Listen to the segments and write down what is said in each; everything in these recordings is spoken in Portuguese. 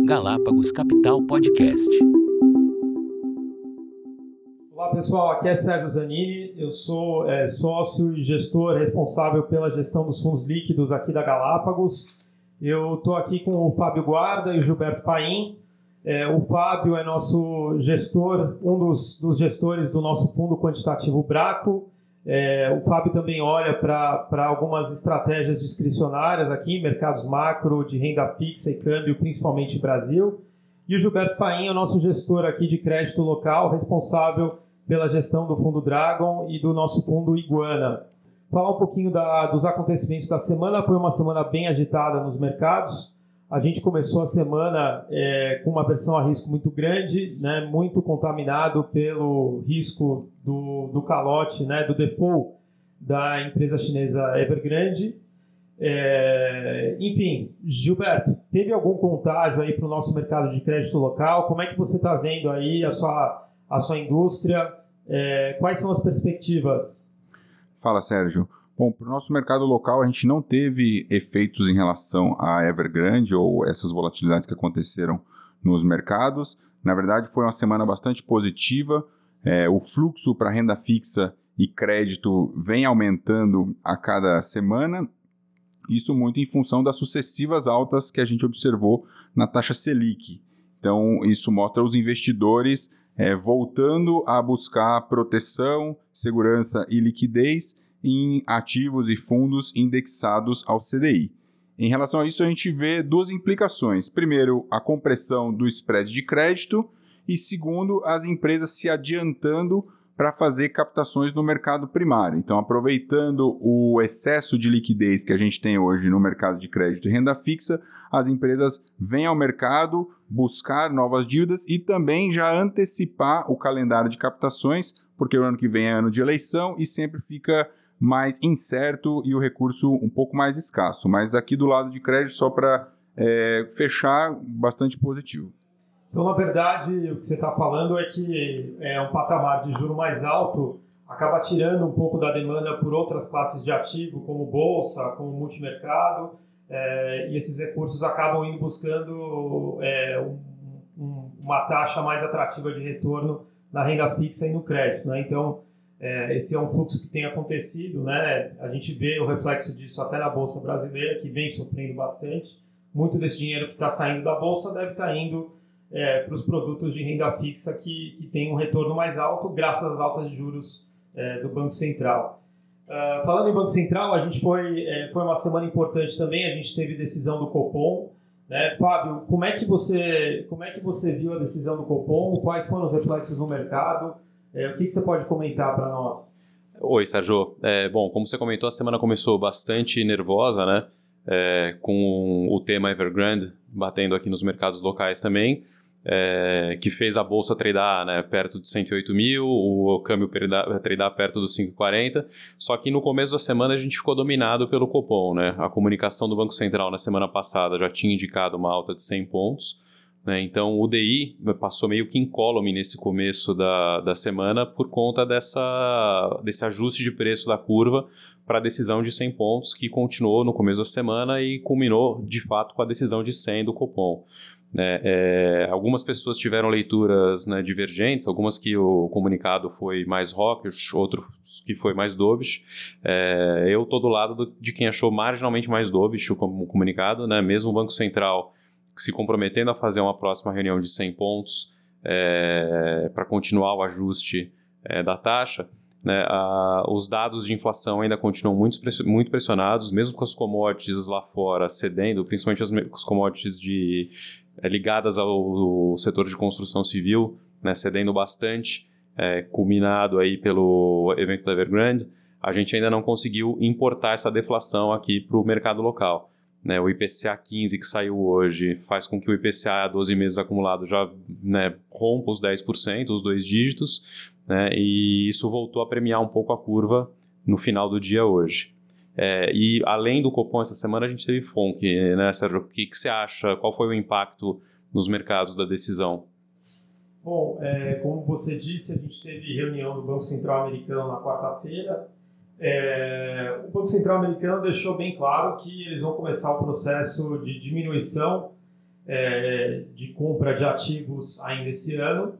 Galápagos Capital Podcast. Olá pessoal, aqui é Sérgio Zanini, eu sou é, sócio e gestor responsável pela gestão dos fundos líquidos aqui da Galápagos. Eu estou aqui com o Fábio Guarda e o Gilberto Paim. É, o Fábio é nosso gestor, um dos, dos gestores do nosso fundo quantitativo Braco. É, o Fábio também olha para algumas estratégias discricionárias aqui, mercados macro, de renda fixa e câmbio, principalmente Brasil. E o Gilberto Paim o nosso gestor aqui de crédito local, responsável pela gestão do fundo Dragon e do nosso fundo Iguana. Falar um pouquinho da, dos acontecimentos da semana. Foi uma semana bem agitada nos mercados. A gente começou a semana é, com uma versão a risco muito grande, né, muito contaminado pelo risco do, do calote, né, do default da empresa chinesa Evergrande. É, enfim, Gilberto, teve algum contágio aí para o nosso mercado de crédito local? Como é que você está vendo aí a sua, a sua indústria? É, quais são as perspectivas? Fala, Sérgio. Bom, para o nosso mercado local, a gente não teve efeitos em relação à Evergrande ou essas volatilidades que aconteceram nos mercados. Na verdade, foi uma semana bastante positiva. É, o fluxo para renda fixa e crédito vem aumentando a cada semana. Isso muito em função das sucessivas altas que a gente observou na taxa Selic. Então, isso mostra os investidores é, voltando a buscar proteção, segurança e liquidez em ativos e fundos indexados ao CDI. Em relação a isso, a gente vê duas implicações. Primeiro, a compressão do spread de crédito, e segundo, as empresas se adiantando para fazer captações no mercado primário. Então, aproveitando o excesso de liquidez que a gente tem hoje no mercado de crédito e renda fixa, as empresas vêm ao mercado buscar novas dívidas e também já antecipar o calendário de captações, porque o ano que vem é ano de eleição e sempre fica mais incerto e o recurso um pouco mais escasso. Mas aqui do lado de crédito, só para é, fechar, bastante positivo. Então, na verdade, o que você está falando é que é um patamar de juro mais alto acaba tirando um pouco da demanda por outras classes de ativo, como bolsa, como multimercado, é, e esses recursos acabam indo buscando é, um, um, uma taxa mais atrativa de retorno na renda fixa e no crédito. Né? Então, é, esse é um fluxo que tem acontecido, né? A gente vê o reflexo disso até na bolsa brasileira, que vem sofrendo bastante. Muito desse dinheiro que está saindo da bolsa deve estar tá indo é, para os produtos de renda fixa que, que têm um retorno mais alto, graças às altas juros é, do Banco Central. Uh, falando em Banco Central, a gente foi, é, foi uma semana importante também. A gente teve decisão do Copom. Né? Fábio, como é que você como é que você viu a decisão do Copom? Quais foram os reflexos no mercado? É, o que, que você pode comentar para nós? Oi, Sérgio. É, bom, como você comentou, a semana começou bastante nervosa, né? É, com o tema Evergrande batendo aqui nos mercados locais também, é, que fez a bolsa tradear né, perto de 108 mil, o câmbio tradear perto dos 540. Só que no começo da semana a gente ficou dominado pelo Copom. Né? A comunicação do Banco Central na semana passada já tinha indicado uma alta de 100 pontos. Né? Então, o DI passou meio que incólume nesse começo da, da semana por conta dessa, desse ajuste de preço da curva para a decisão de 100 pontos que continuou no começo da semana e culminou, de fato, com a decisão de 100 do Copom. É, é, algumas pessoas tiveram leituras né, divergentes, algumas que o comunicado foi mais hawkish, outros que foi mais dovish. É, eu estou do lado do, de quem achou marginalmente mais dovish o comunicado, né, mesmo o Banco Central se comprometendo a fazer uma próxima reunião de 100 pontos é, para continuar o ajuste é, da taxa, né, a, os dados de inflação ainda continuam muito, muito pressionados, mesmo com as commodities lá fora cedendo, principalmente as, as commodities de, é, ligadas ao, ao, setor de construção civil, né, cedendo bastante, é, culminado aí pelo evento da Evergrande, a gente ainda não conseguiu importar essa deflação aqui para o mercado local. Né, o IPCA 15 que saiu hoje faz com que o IPCA a 12 meses acumulado já né, rompa os 10%, os dois dígitos, né, e isso voltou a premiar um pouco a curva no final do dia hoje. É, e além do Copom, essa semana a gente teve FONC, né, Sérgio? O que, que você acha? Qual foi o impacto nos mercados da decisão? Bom, é, como você disse, a gente teve reunião do Banco Central Americano na quarta-feira é, o Banco Central americano deixou bem claro que eles vão começar o processo de diminuição é, de compra de ativos ainda esse ano.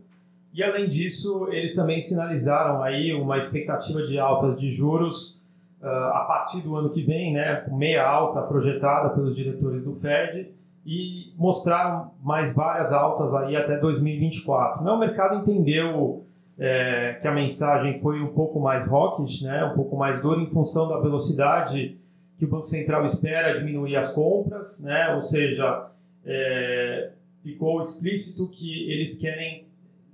E além disso, eles também sinalizaram aí uma expectativa de altas de juros uh, a partir do ano que vem, né, com meia alta projetada pelos diretores do Fed e mostraram mais várias altas aí até 2024. Né, o mercado entendeu é, que a mensagem foi um pouco mais hawkish, né, um pouco mais dura em função da velocidade que o Banco Central espera diminuir as compras, né, ou seja, é, ficou explícito que eles querem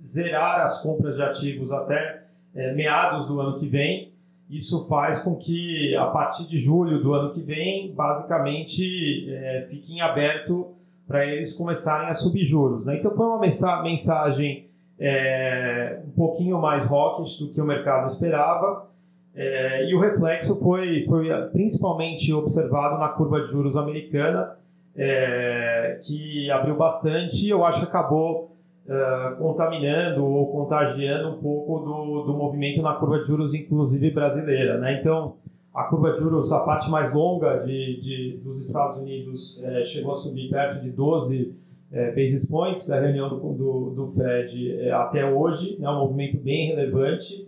zerar as compras de ativos até é, meados do ano que vem. Isso faz com que, a partir de julho do ano que vem, basicamente é, fique em aberto para eles começarem a subir juros. Né? Então, foi uma mensagem é, um pouquinho mais hawkish do que o mercado esperava. É, e o reflexo foi, foi principalmente observado na curva de juros americana, é, que abriu bastante e eu acho que acabou uh, contaminando ou contagiando um pouco do, do movimento na curva de juros, inclusive brasileira. Né? Então, a curva de juros, a parte mais longa de, de dos Estados Unidos, é, chegou a subir perto de 12 é, basis points da reunião do, do, do Fed é, até hoje, né? um movimento bem relevante.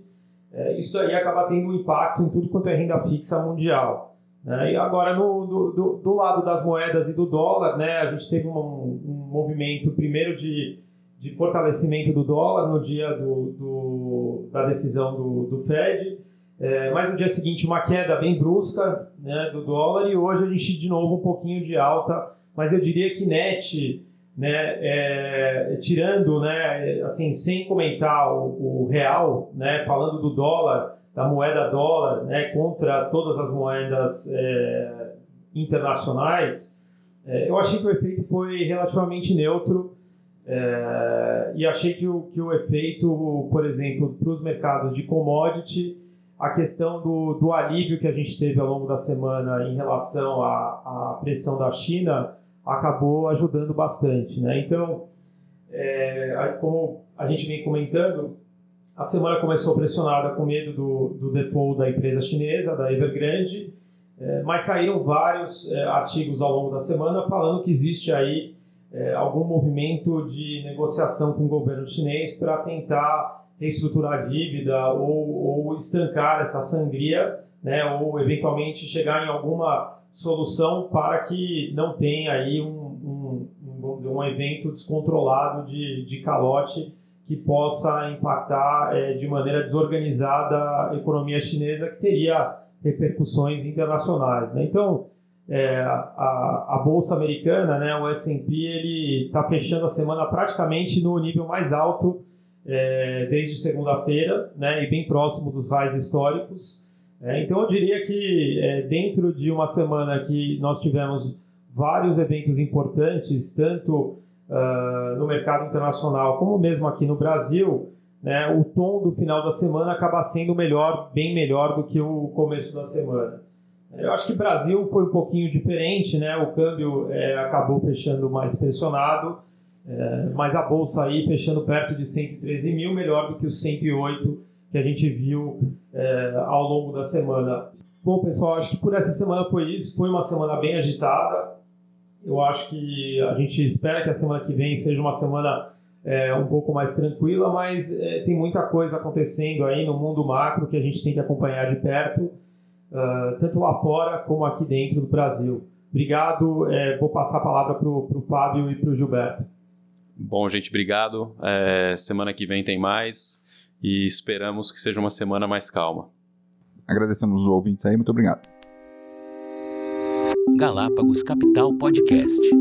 É, isso aí acaba tendo um impacto em tudo quanto é renda fixa mundial. Né? E agora, no, do, do, lado das moedas e do dólar, né, a gente teve um, um movimento, primeiro, de, de fortalecimento do dólar no dia do, do da decisão do, do Fed, é, mas no dia seguinte uma queda bem brusca né, do dólar e hoje a gente de novo um pouquinho de alta, mas eu diria que net, né, é, tirando, né, assim, sem comentar o, o real, né, falando do dólar, da moeda dólar né, contra todas as moedas é, internacionais, é, eu achei que o efeito foi relativamente neutro é, e achei que o, que o efeito, por exemplo, para os mercados de commodity, a questão do, do alívio que a gente teve ao longo da semana em relação à, à pressão da China acabou ajudando bastante. Né? Então, é, como a gente vem comentando, a semana começou pressionada com medo do, do default da empresa chinesa, da Evergrande, é, mas saíram vários é, artigos ao longo da semana falando que existe aí é, algum movimento de negociação com o governo chinês para tentar reestruturar a dívida ou, ou estancar essa sangria, né, ou eventualmente chegar em alguma solução para que não tenha aí um, um, um, dizer, um evento descontrolado de, de calote que possa impactar é, de maneira desorganizada a economia chinesa, que teria repercussões internacionais. Né? Então, é, a, a, bolsa americana, né, o S&P, ele está fechando a semana praticamente no nível mais alto é, desde segunda-feira, né, e bem próximo dos highs históricos. É, então, eu diria que é, dentro de uma semana que nós tivemos vários eventos importantes, tanto uh, no mercado internacional, como mesmo aqui no Brasil, né, o tom do final da semana acaba sendo melhor, bem melhor do que o começo da semana. Eu acho que o Brasil foi um pouquinho diferente, né? O câmbio é, acabou fechando mais pressionado, é, mas a bolsa aí fechando perto de 113 mil, melhor do que os 108 que a gente viu é, ao longo da semana. Bom, pessoal, acho que por essa semana foi isso. Foi uma semana bem agitada. Eu acho que a gente espera que a semana que vem seja uma semana é, um pouco mais tranquila, mas é, tem muita coisa acontecendo aí no mundo macro que a gente tem que acompanhar de perto, uh, tanto lá fora como aqui dentro do Brasil. Obrigado, é, vou passar a palavra para o Fábio e para o Gilberto. Bom, gente, obrigado. É, semana que vem tem mais e esperamos que seja uma semana mais calma. Agradecemos os ouvintes aí, muito obrigado. Galápagos Capital Podcast.